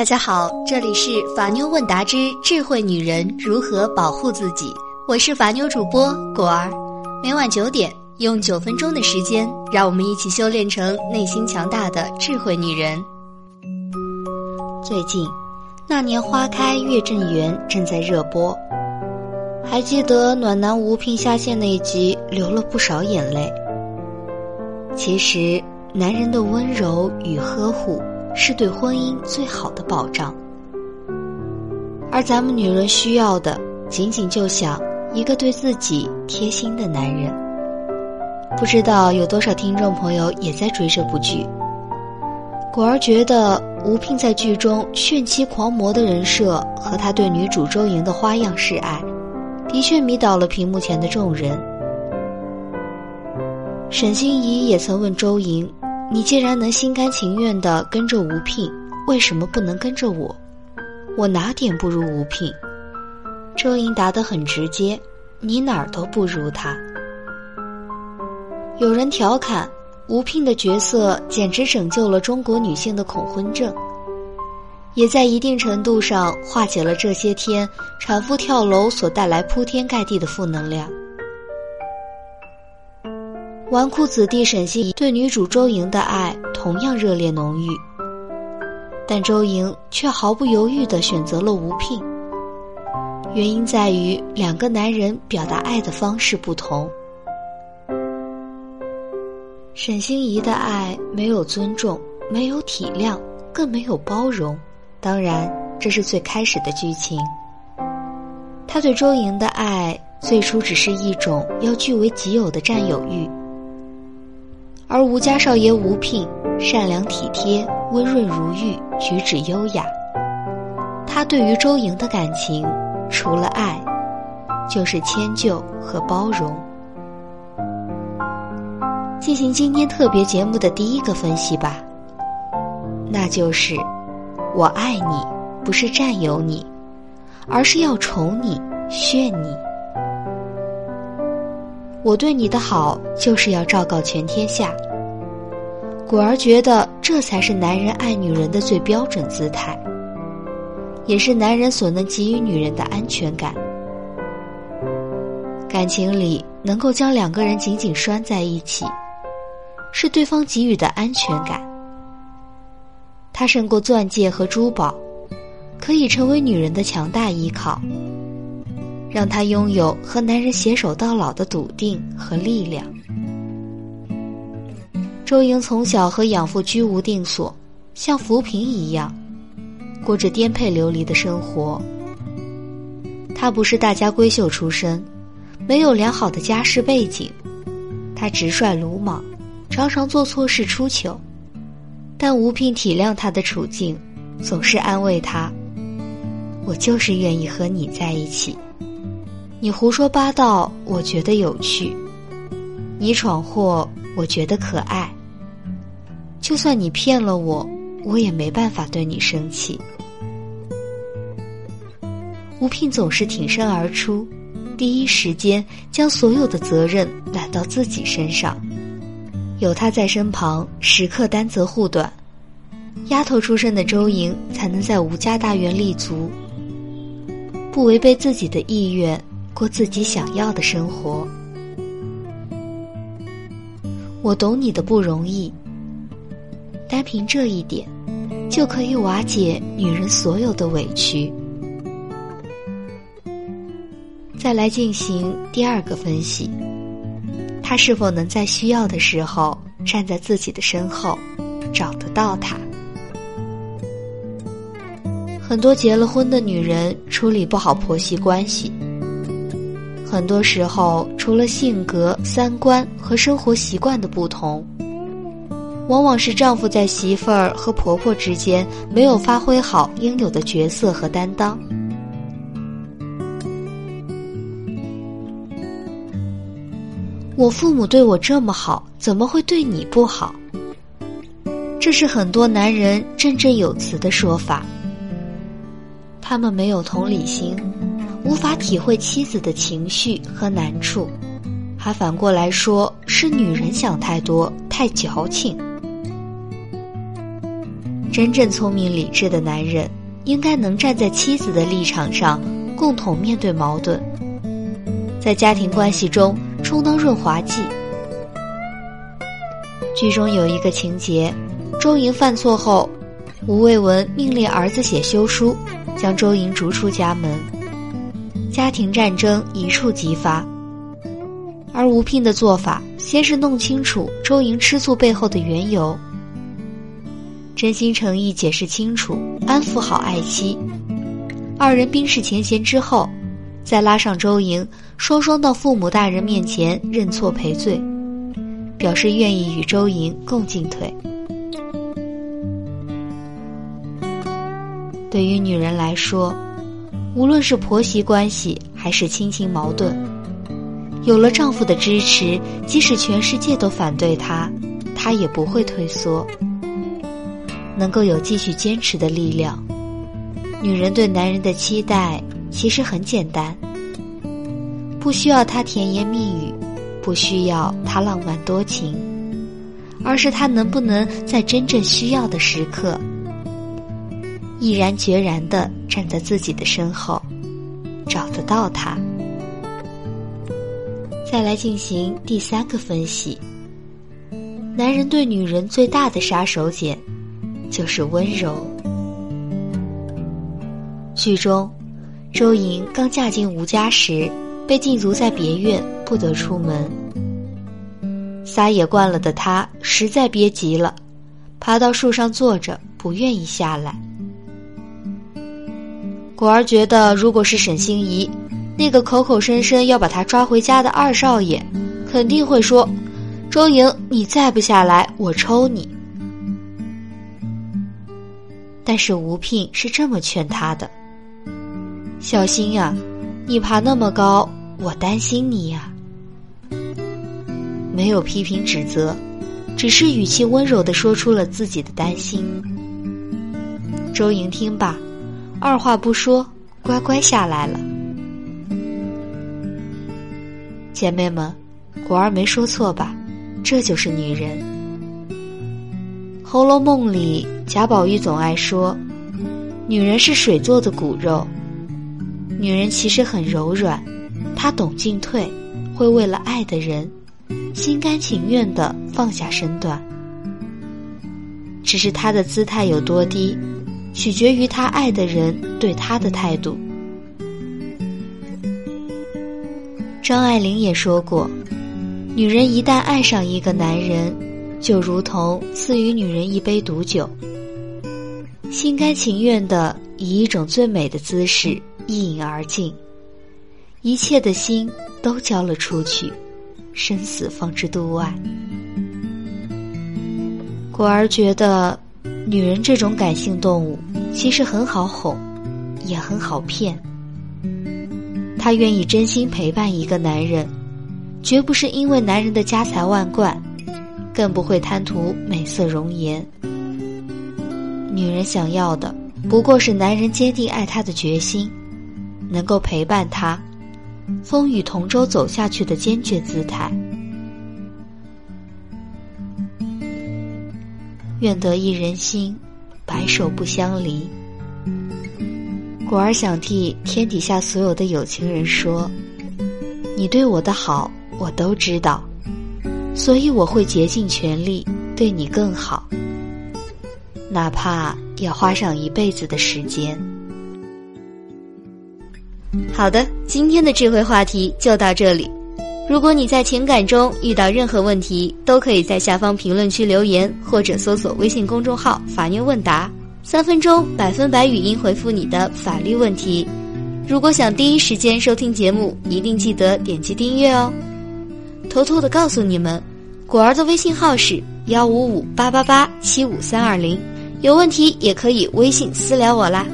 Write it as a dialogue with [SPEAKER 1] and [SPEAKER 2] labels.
[SPEAKER 1] 大家好，这里是法妞问答之智慧女人如何保护自己，我是法妞主播果儿。每晚九点，用九分钟的时间，让我们一起修炼成内心强大的智慧女人。最近，《那年花开月正圆》正在热播，还记得暖男吴聘下线那一集，流了不少眼泪。其实，男人的温柔与呵护。是对婚姻最好的保障，而咱们女人需要的，仅仅就想一个对自己贴心的男人。不知道有多少听众朋友也在追这部剧。果儿觉得吴聘在剧中炫妻狂魔的人设和他对女主周莹的花样示爱，的确迷倒了屏幕前的众人。沈心怡也曾问周莹。你既然能心甘情愿的跟着吴聘，为什么不能跟着我？我哪点不如吴聘？周莹答得很直接：“你哪儿都不如他。”有人调侃吴聘的角色简直拯救了中国女性的恐婚症，也在一定程度上化解了这些天产妇跳楼所带来铺天盖地的负能量。纨绔子弟沈心怡对女主周莹的爱同样热烈浓郁，但周莹却毫不犹豫地选择了吴聘。原因在于两个男人表达爱的方式不同。沈心怡的爱没有尊重，没有体谅，更没有包容。当然，这是最开始的剧情。他对周莹的爱最初只是一种要据为己有的占有欲。而吴家少爷吴聘善良体贴、温润如玉、举止优雅。他对于周莹的感情，除了爱，就是迁就和包容。进行今天特别节目的第一个分析吧，那就是：我爱你，不是占有你，而是要宠你、炫你。我对你的好，就是要昭告全天下。果儿觉得，这才是男人爱女人的最标准姿态，也是男人所能给予女人的安全感。感情里能够将两个人紧紧拴在一起，是对方给予的安全感。它胜过钻戒和珠宝，可以成为女人的强大依靠。让她拥有和男人携手到老的笃定和力量。周莹从小和养父居无定所，像浮萍一样，过着颠沛流离的生活。她不是大家闺秀出身，没有良好的家世背景，她直率鲁莽，常常做错事出糗。但吴聘体谅她的处境，总是安慰她：“我就是愿意和你在一起。”你胡说八道，我觉得有趣；你闯祸，我觉得可爱。就算你骗了我，我也没办法对你生气。吴聘总是挺身而出，第一时间将所有的责任揽到自己身上，有他在身旁，时刻担责护短，丫头出身的周莹才能在吴家大院立足，不违背自己的意愿。过自己想要的生活，我懂你的不容易。单凭这一点，就可以瓦解女人所有的委屈。再来进行第二个分析，他是否能在需要的时候站在自己的身后，找得到他？很多结了婚的女人处理不好婆媳关系。很多时候，除了性格、三观和生活习惯的不同，往往是丈夫在媳妇儿和婆婆之间没有发挥好应有的角色和担当。我父母对我这么好，怎么会对你不好？这是很多男人振振有词的说法。他们没有同理心。无法体会妻子的情绪和难处，还反过来说是女人想太多、太矫情。真正聪明理智的男人，应该能站在妻子的立场上，共同面对矛盾，在家庭关系中充当润滑剂。剧中有一个情节，周莹犯错后，吴卫文命令儿子写休书，将周莹逐出家门，家庭战争一触即发。而吴聘的做法，先是弄清楚周莹吃醋背后的缘由，真心诚意解释清楚，安抚好爱妻，二人冰释前嫌之后，再拉上周莹，双双到父母大人面前认错赔罪，表示愿意与周莹共进退。对于女人来说，无论是婆媳关系还是亲情矛盾。有了丈夫的支持，即使全世界都反对她，她也不会退缩，能够有继续坚持的力量。女人对男人的期待其实很简单，不需要他甜言蜜语，不需要他浪漫多情，而是他能不能在真正需要的时刻，毅然决然地站在自己的身后，找得到他。再来进行第三个分析。男人对女人最大的杀手锏，就是温柔。剧中，周莹刚嫁进吴家时，被禁足在别院，不得出门。撒野惯了的她实在憋急了，爬到树上坐着，不愿意下来。果儿觉得，如果是沈心怡。那个口口声声要把他抓回家的二少爷，肯定会说：“周莹，你再不下来，我抽你。”但是吴聘是这么劝他的：“小心呀，你爬那么高，我担心你呀。”没有批评指责，只是语气温柔的说出了自己的担心。周莹听罢，二话不说，乖乖下来了。姐妹们，果儿没说错吧？这就是女人。《红楼梦》里，贾宝玉总爱说，女人是水做的骨肉。女人其实很柔软，她懂进退，会为了爱的人，心甘情愿的放下身段。只是她的姿态有多低，取决于她爱的人对她的态度。张爱玲也说过，女人一旦爱上一个男人，就如同赐予女人一杯毒酒，心甘情愿的以一种最美的姿势一饮而尽，一切的心都交了出去，生死方知度外。果儿觉得，女人这种感性动物其实很好哄，也很好骗。她愿意真心陪伴一个男人，绝不是因为男人的家财万贯，更不会贪图美色容颜。女人想要的不过是男人坚定爱她的决心，能够陪伴她，风雨同舟走下去的坚决姿态。愿得一人心，白首不相离。果儿想替天底下所有的有情人说：“你对我的好，我都知道，所以我会竭尽全力对你更好，哪怕要花上一辈子的时间。”好的，今天的智慧话题就到这里。如果你在情感中遇到任何问题，都可以在下方评论区留言，或者搜索微信公众号“法妞问答”。三分钟百分百语音回复你的法律问题。如果想第一时间收听节目，一定记得点击订阅哦。偷偷的告诉你们，果儿的微信号是幺五五八八八七五三二零，有问题也可以微信私聊我啦。